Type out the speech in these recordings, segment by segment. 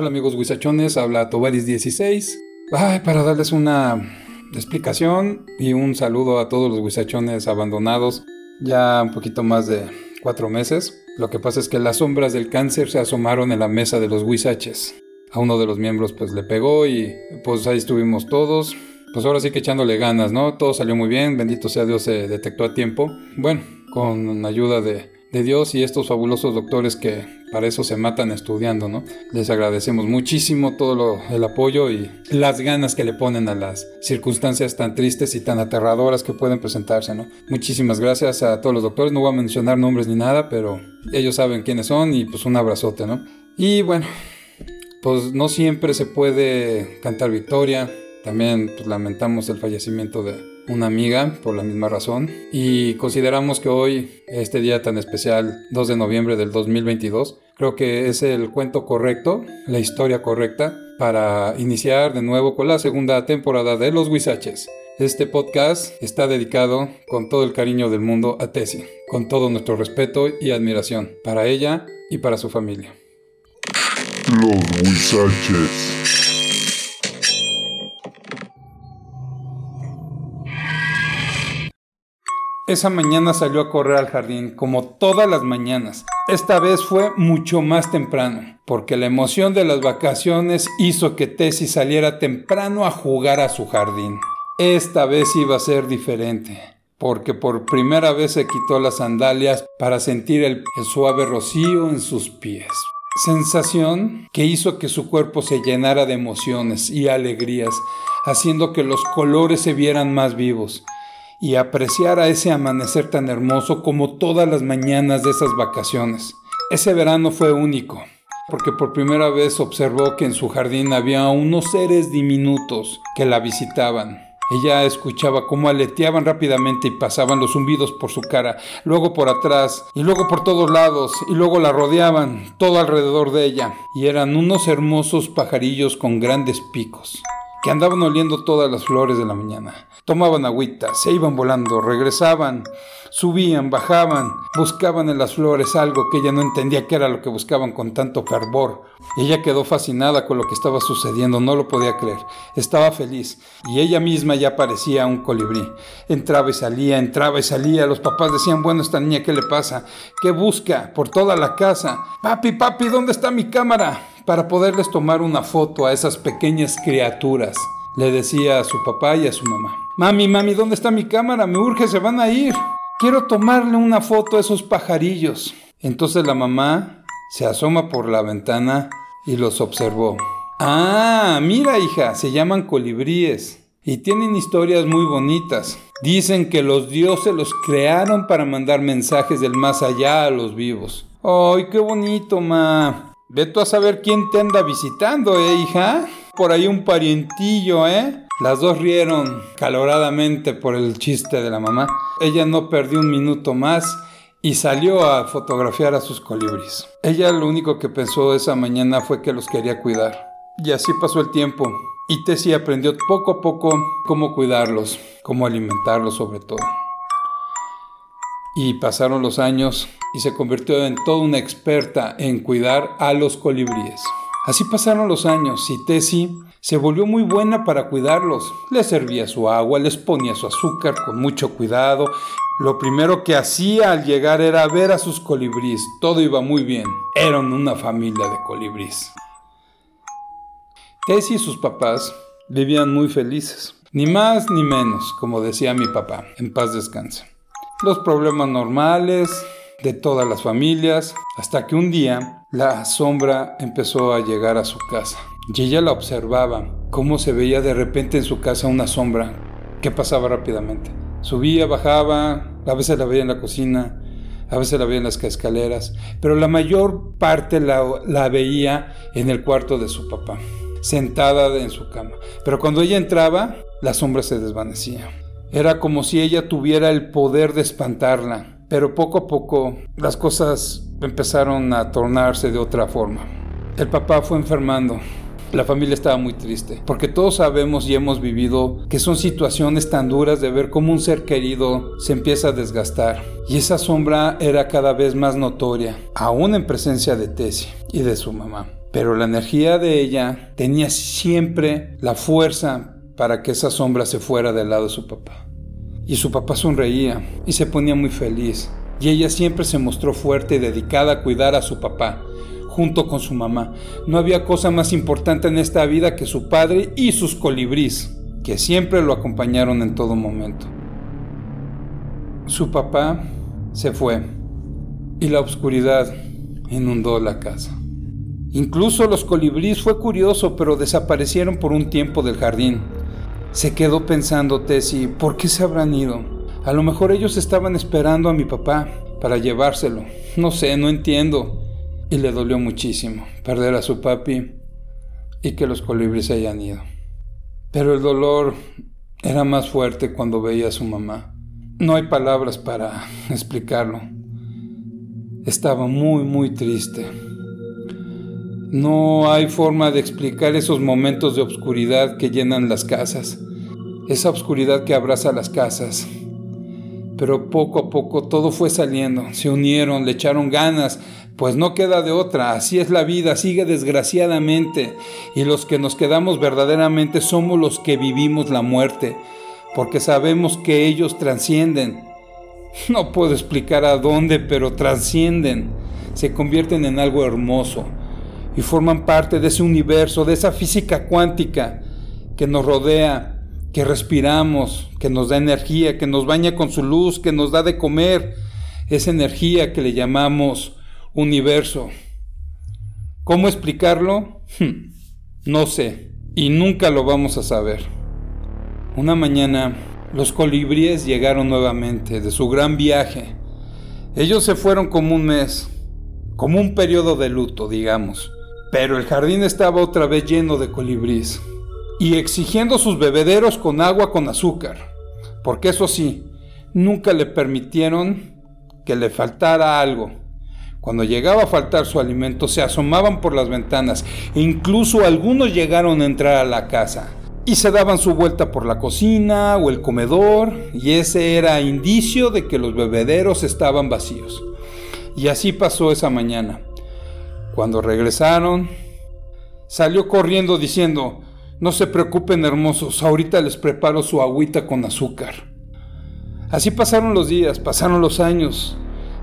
Hola amigos guisachones, habla Tobaris 16. Ay, para darles una explicación y un saludo a todos los guisachones abandonados ya un poquito más de cuatro meses. Lo que pasa es que las sombras del cáncer se asomaron en la mesa de los guisaches. A uno de los miembros pues le pegó y pues ahí estuvimos todos. Pues ahora sí que echándole ganas, ¿no? Todo salió muy bien, bendito sea Dios, se detectó a tiempo. Bueno, con ayuda de, de Dios y estos fabulosos doctores que para eso se matan estudiando, ¿no? Les agradecemos muchísimo todo el apoyo y las ganas que le ponen a las circunstancias tan tristes y tan aterradoras que pueden presentarse, ¿no? Muchísimas gracias a todos los doctores, no voy a mencionar nombres ni nada, pero ellos saben quiénes son y pues un abrazote, ¿no? Y bueno, pues no siempre se puede cantar victoria, también pues, lamentamos el fallecimiento de una amiga por la misma razón y consideramos que hoy, este día tan especial, 2 de noviembre del 2022, creo que es el cuento correcto, la historia correcta para iniciar de nuevo con la segunda temporada de Los Huizaches. Este podcast está dedicado con todo el cariño del mundo a Tessie, con todo nuestro respeto y admiración para ella y para su familia. Los Huizaches. Esa mañana salió a correr al jardín, como todas las mañanas. Esta vez fue mucho más temprano, porque la emoción de las vacaciones hizo que Tessie saliera temprano a jugar a su jardín. Esta vez iba a ser diferente, porque por primera vez se quitó las sandalias para sentir el, el suave rocío en sus pies. Sensación que hizo que su cuerpo se llenara de emociones y alegrías, haciendo que los colores se vieran más vivos y apreciar a ese amanecer tan hermoso como todas las mañanas de esas vacaciones. Ese verano fue único, porque por primera vez observó que en su jardín había unos seres diminutos que la visitaban. Ella escuchaba cómo aleteaban rápidamente y pasaban los zumbidos por su cara, luego por atrás, y luego por todos lados, y luego la rodeaban, todo alrededor de ella, y eran unos hermosos pajarillos con grandes picos, que andaban oliendo todas las flores de la mañana. Tomaban agüita, se iban volando, regresaban, subían, bajaban, buscaban en las flores algo que ella no entendía qué era lo que buscaban con tanto fervor. Ella quedó fascinada con lo que estaba sucediendo, no lo podía creer. Estaba feliz y ella misma ya parecía un colibrí. Entraba y salía, entraba y salía. Los papás decían, bueno, esta niña, ¿qué le pasa? ¿Qué busca? Por toda la casa. Papi, papi, ¿dónde está mi cámara? Para poderles tomar una foto a esas pequeñas criaturas le decía a su papá y a su mamá. Mami, mami, ¿dónde está mi cámara? Me urge, se van a ir. Quiero tomarle una foto a esos pajarillos. Entonces la mamá se asoma por la ventana y los observó. Ah, mira hija, se llaman colibríes y tienen historias muy bonitas. Dicen que los dioses los crearon para mandar mensajes del más allá a los vivos. ¡Ay, qué bonito, ma! Ve tú a saber quién te anda visitando, ¿eh, hija? por ahí un parientillo, ¿eh? Las dos rieron caloradamente por el chiste de la mamá. Ella no perdió un minuto más y salió a fotografiar a sus colibríes. Ella lo único que pensó esa mañana fue que los quería cuidar. Y así pasó el tiempo. Y Tessie aprendió poco a poco cómo cuidarlos, cómo alimentarlos sobre todo. Y pasaron los años y se convirtió en toda una experta en cuidar a los colibríes. Así pasaron los años y Tessie se volvió muy buena para cuidarlos. Les servía su agua, les ponía su azúcar con mucho cuidado. Lo primero que hacía al llegar era ver a sus colibríes. Todo iba muy bien. Eran una familia de colibríes. Tessie y sus papás vivían muy felices. Ni más ni menos, como decía mi papá. En paz descansa. Los problemas normales, de todas las familias, hasta que un día la sombra empezó a llegar a su casa. Y ella la observaba, cómo se veía de repente en su casa una sombra que pasaba rápidamente. Subía, bajaba, a veces la veía en la cocina, a veces la veía en las escaleras, pero la mayor parte la, la veía en el cuarto de su papá, sentada en su cama. Pero cuando ella entraba, la sombra se desvanecía. Era como si ella tuviera el poder de espantarla pero poco a poco las cosas empezaron a tornarse de otra forma. El papá fue enfermando. La familia estaba muy triste, porque todos sabemos y hemos vivido que son situaciones tan duras de ver cómo un ser querido se empieza a desgastar. Y esa sombra era cada vez más notoria, aún en presencia de Tessie y de su mamá. Pero la energía de ella tenía siempre la fuerza para que esa sombra se fuera del lado de su papá. Y su papá sonreía y se ponía muy feliz. Y ella siempre se mostró fuerte y dedicada a cuidar a su papá, junto con su mamá. No había cosa más importante en esta vida que su padre y sus colibrís, que siempre lo acompañaron en todo momento. Su papá se fue y la oscuridad inundó la casa. Incluso los colibríes fue curioso, pero desaparecieron por un tiempo del jardín. Se quedó pensando Tessie, ¿por qué se habrán ido? A lo mejor ellos estaban esperando a mi papá para llevárselo. No sé, no entiendo. Y le dolió muchísimo perder a su papi y que los colibríes se hayan ido. Pero el dolor era más fuerte cuando veía a su mamá. No hay palabras para explicarlo. Estaba muy, muy triste. No hay forma de explicar esos momentos de obscuridad que llenan las casas, esa obscuridad que abraza las casas. Pero poco a poco todo fue saliendo, se unieron, le echaron ganas, pues no queda de otra, así es la vida, sigue desgraciadamente, y los que nos quedamos verdaderamente somos los que vivimos la muerte, porque sabemos que ellos trascienden. No puedo explicar a dónde, pero trascienden, se convierten en algo hermoso y forman parte de ese universo, de esa física cuántica que nos rodea, que respiramos, que nos da energía, que nos baña con su luz, que nos da de comer, esa energía que le llamamos universo. ¿Cómo explicarlo? Hmm, no sé, y nunca lo vamos a saber. Una mañana, los colibríes llegaron nuevamente de su gran viaje. Ellos se fueron como un mes, como un periodo de luto, digamos. Pero el jardín estaba otra vez lleno de colibrís y exigiendo sus bebederos con agua con azúcar, porque eso sí, nunca le permitieron que le faltara algo. Cuando llegaba a faltar su alimento, se asomaban por las ventanas e incluso algunos llegaron a entrar a la casa y se daban su vuelta por la cocina o el comedor y ese era indicio de que los bebederos estaban vacíos. Y así pasó esa mañana. Cuando regresaron, salió corriendo diciendo, no se preocupen hermosos, ahorita les preparo su agüita con azúcar. Así pasaron los días, pasaron los años.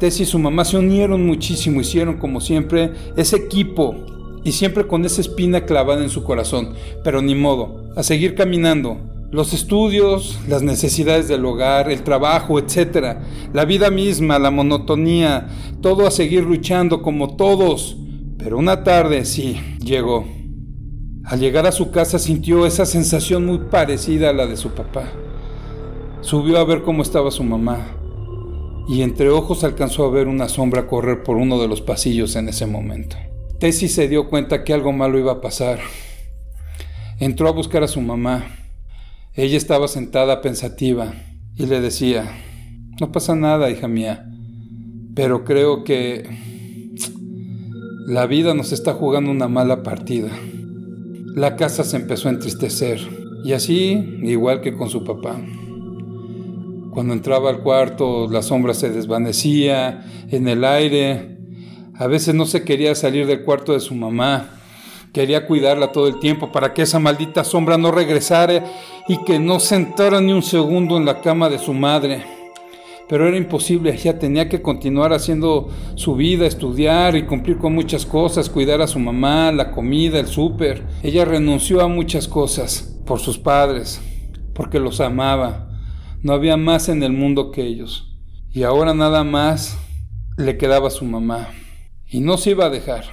Tess y su mamá se unieron muchísimo, hicieron como siempre ese equipo y siempre con esa espina clavada en su corazón, pero ni modo, a seguir caminando. Los estudios, las necesidades del hogar, el trabajo, etc. La vida misma, la monotonía, todo a seguir luchando como todos pero una tarde sí, llegó. Al llegar a su casa sintió esa sensación muy parecida a la de su papá. Subió a ver cómo estaba su mamá y entre ojos alcanzó a ver una sombra correr por uno de los pasillos en ese momento. Tessie se dio cuenta que algo malo iba a pasar. Entró a buscar a su mamá. Ella estaba sentada pensativa y le decía, no pasa nada, hija mía, pero creo que la vida nos está jugando una mala partida. La casa se empezó a entristecer, y así, igual que con su papá. Cuando entraba al cuarto, la sombra se desvanecía en el aire. A veces no se quería salir del cuarto de su mamá. Quería cuidarla todo el tiempo para que esa maldita sombra no regresara y que no sentara ni un segundo en la cama de su madre pero era imposible, ella tenía que continuar haciendo su vida, estudiar y cumplir con muchas cosas, cuidar a su mamá, la comida, el súper. Ella renunció a muchas cosas por sus padres, porque los amaba. No había más en el mundo que ellos. Y ahora nada más le quedaba a su mamá. Y no se iba a dejar.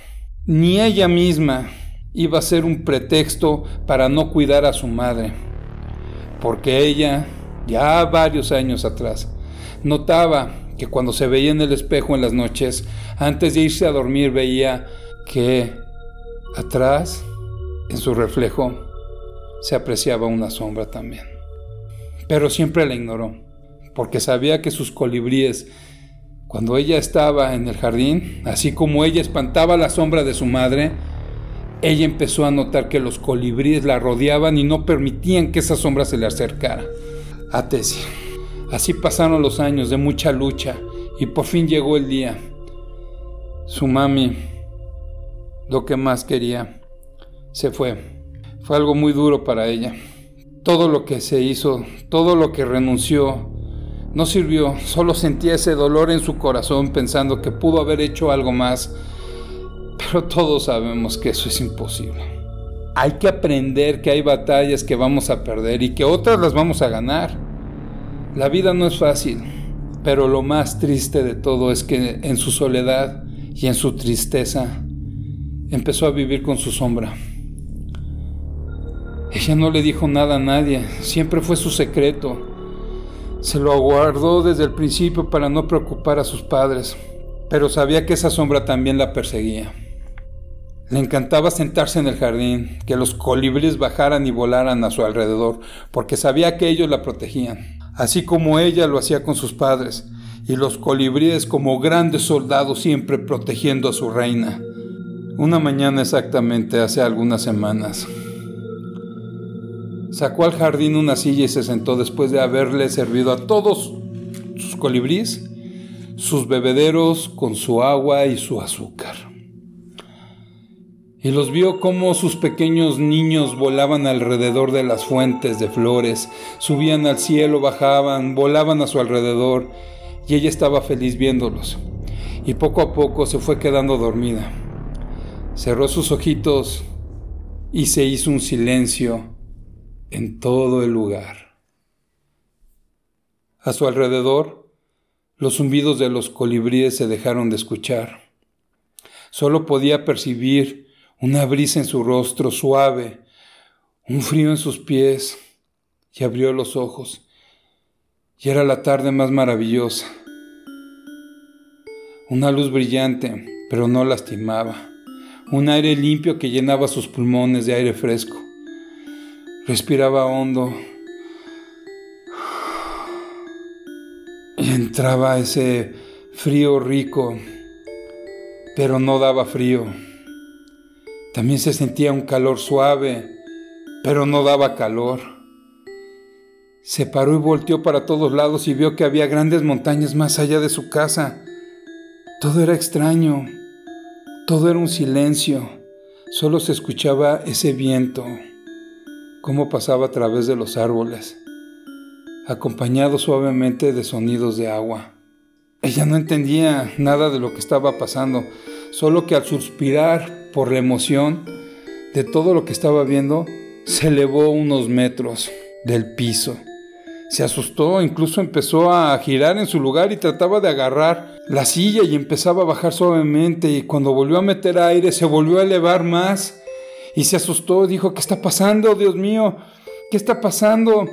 Ni ella misma iba a ser un pretexto para no cuidar a su madre. Porque ella, ya varios años atrás, Notaba que cuando se veía en el espejo en las noches, antes de irse a dormir veía que atrás, en su reflejo, se apreciaba una sombra también. Pero siempre la ignoró, porque sabía que sus colibríes, cuando ella estaba en el jardín, así como ella espantaba la sombra de su madre, ella empezó a notar que los colibríes la rodeaban y no permitían que esa sombra se le acercara. A Tessie. Así pasaron los años de mucha lucha y por fin llegó el día. Su mami lo que más quería. Se fue. Fue algo muy duro para ella. Todo lo que se hizo, todo lo que renunció, no sirvió. Solo sentía ese dolor en su corazón pensando que pudo haber hecho algo más. Pero todos sabemos que eso es imposible. Hay que aprender que hay batallas que vamos a perder y que otras las vamos a ganar. La vida no es fácil, pero lo más triste de todo es que en su soledad y en su tristeza empezó a vivir con su sombra. Ella no le dijo nada a nadie, siempre fue su secreto. Se lo aguardó desde el principio para no preocupar a sus padres, pero sabía que esa sombra también la perseguía. Le encantaba sentarse en el jardín, que los colibríes bajaran y volaran a su alrededor, porque sabía que ellos la protegían, así como ella lo hacía con sus padres, y los colibríes como grandes soldados siempre protegiendo a su reina. Una mañana exactamente hace algunas semanas. Sacó al jardín una silla y se sentó después de haberle servido a todos sus colibríes sus bebederos con su agua y su azúcar. Y los vio como sus pequeños niños volaban alrededor de las fuentes de flores, subían al cielo, bajaban, volaban a su alrededor, y ella estaba feliz viéndolos. Y poco a poco se fue quedando dormida. Cerró sus ojitos y se hizo un silencio en todo el lugar. A su alrededor, los zumbidos de los colibríes se dejaron de escuchar. Solo podía percibir una brisa en su rostro suave, un frío en sus pies, y abrió los ojos. Y era la tarde más maravillosa. Una luz brillante, pero no lastimaba un aire limpio que llenaba sus pulmones de aire fresco. Respiraba hondo y entraba ese frío rico, pero no daba frío. También se sentía un calor suave, pero no daba calor. Se paró y volteó para todos lados y vio que había grandes montañas más allá de su casa. Todo era extraño. Todo era un silencio, solo se escuchaba ese viento, cómo pasaba a través de los árboles, acompañado suavemente de sonidos de agua. Ella no entendía nada de lo que estaba pasando, solo que al suspirar por la emoción de todo lo que estaba viendo, se elevó unos metros del piso. Se asustó, incluso empezó a girar en su lugar y trataba de agarrar la silla y empezaba a bajar suavemente y cuando volvió a meter aire se volvió a elevar más y se asustó, dijo, ¿qué está pasando, Dios mío? ¿Qué está pasando?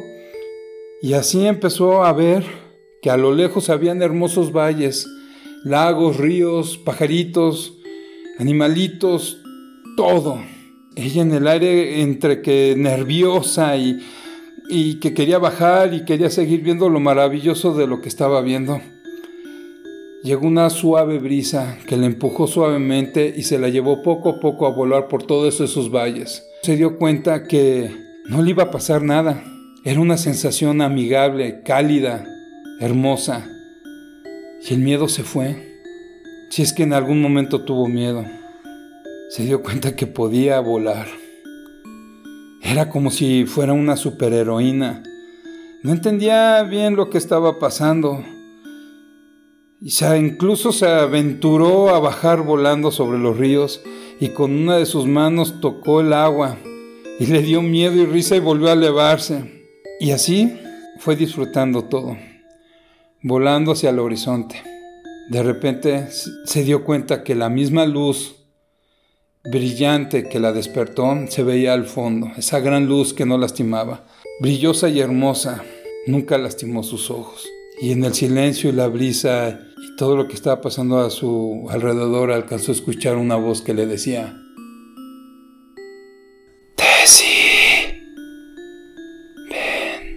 Y así empezó a ver que a lo lejos habían hermosos valles, lagos, ríos, pajaritos, animalitos, todo. Ella en el aire entre que nerviosa y, y que quería bajar y quería seguir viendo lo maravilloso de lo que estaba viendo. Llegó una suave brisa que le empujó suavemente y se la llevó poco a poco a volar por todos esos valles. Se dio cuenta que no le iba a pasar nada. Era una sensación amigable, cálida, hermosa. Y el miedo se fue. Si es que en algún momento tuvo miedo. Se dio cuenta que podía volar. Era como si fuera una superheroína. No entendía bien lo que estaba pasando y incluso se aventuró a bajar volando sobre los ríos y con una de sus manos tocó el agua y le dio miedo y risa y volvió a elevarse. Y así fue disfrutando todo, volando hacia el horizonte. De repente se dio cuenta que la misma luz brillante que la despertó se veía al fondo, esa gran luz que no lastimaba, brillosa y hermosa, nunca lastimó sus ojos. Y en el silencio y la brisa y todo lo que estaba pasando a su alrededor alcanzó a escuchar una voz que le decía, Tessie, ven.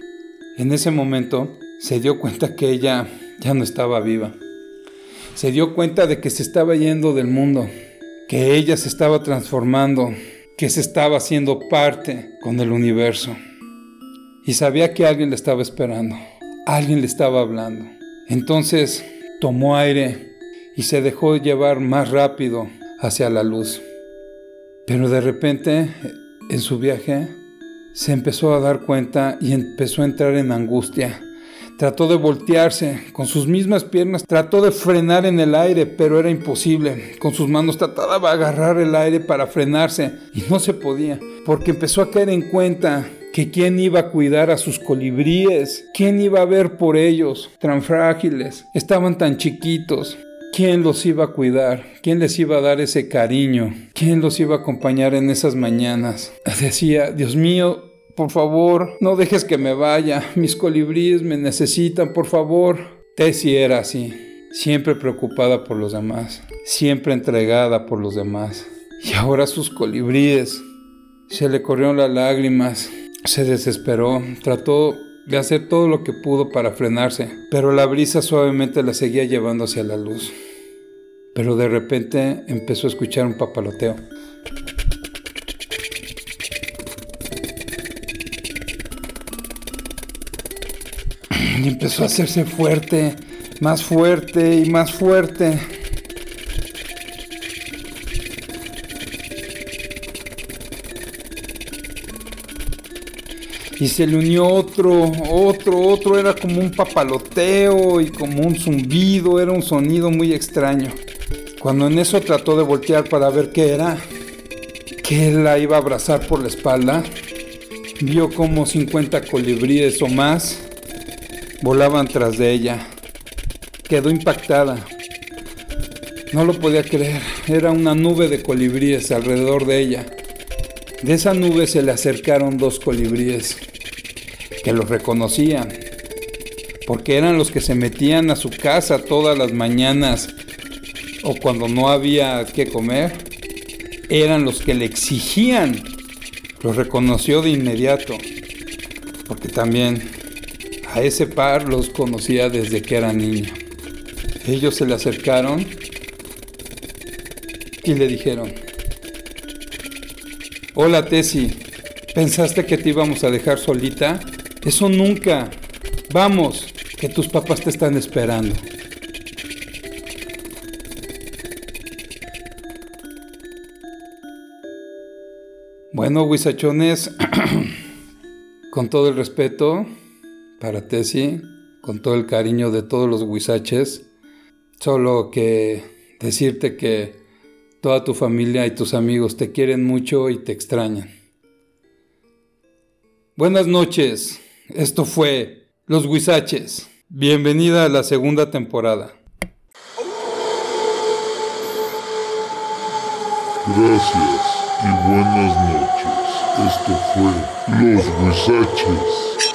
En ese momento se dio cuenta que ella ya no estaba viva. Se dio cuenta de que se estaba yendo del mundo, que ella se estaba transformando, que se estaba haciendo parte con el universo. Y sabía que alguien le estaba esperando, alguien le estaba hablando. Entonces tomó aire y se dejó llevar más rápido hacia la luz. Pero de repente, en su viaje, se empezó a dar cuenta y empezó a entrar en angustia. Trató de voltearse con sus mismas piernas, trató de frenar en el aire, pero era imposible. Con sus manos trataba de agarrar el aire para frenarse y no se podía, porque empezó a caer en cuenta que quién iba a cuidar a sus colibríes, quién iba a ver por ellos, tan frágiles, estaban tan chiquitos. ¿Quién los iba a cuidar? ¿Quién les iba a dar ese cariño? ¿Quién los iba a acompañar en esas mañanas? Decía, Dios mío, por favor, no dejes que me vaya. Mis colibríes me necesitan, por favor. Tessie era así, siempre preocupada por los demás, siempre entregada por los demás. Y ahora sus colibríes. Se le corrieron las lágrimas, se desesperó, trató de hacer todo lo que pudo para frenarse, pero la brisa suavemente la seguía llevando hacia la luz. Pero de repente empezó a escuchar un papaloteo. Y empezó a hacerse fuerte, más fuerte y más fuerte. Y se le unió otro, otro, otro, era como un papaloteo y como un zumbido, era un sonido muy extraño. Cuando en eso trató de voltear para ver qué era, que la iba a abrazar por la espalda, vio como 50 colibríes o más volaban tras de ella. Quedó impactada. No lo podía creer, era una nube de colibríes alrededor de ella. De esa nube se le acercaron dos colibríes que los reconocían, porque eran los que se metían a su casa todas las mañanas o cuando no había que comer, eran los que le exigían. Los reconoció de inmediato, porque también a ese par los conocía desde que era niño. Ellos se le acercaron y le dijeron, Hola Tessie, ¿pensaste que te íbamos a dejar solita? Eso nunca. Vamos, que tus papás te están esperando. Bueno, huizachones, con todo el respeto para Tessie, con todo el cariño de todos los huizaches, solo que decirte que Toda tu familia y tus amigos te quieren mucho y te extrañan. Buenas noches, esto fue Los Huizaches. Bienvenida a la segunda temporada. Gracias y buenas noches. Esto fue Los Huizaches.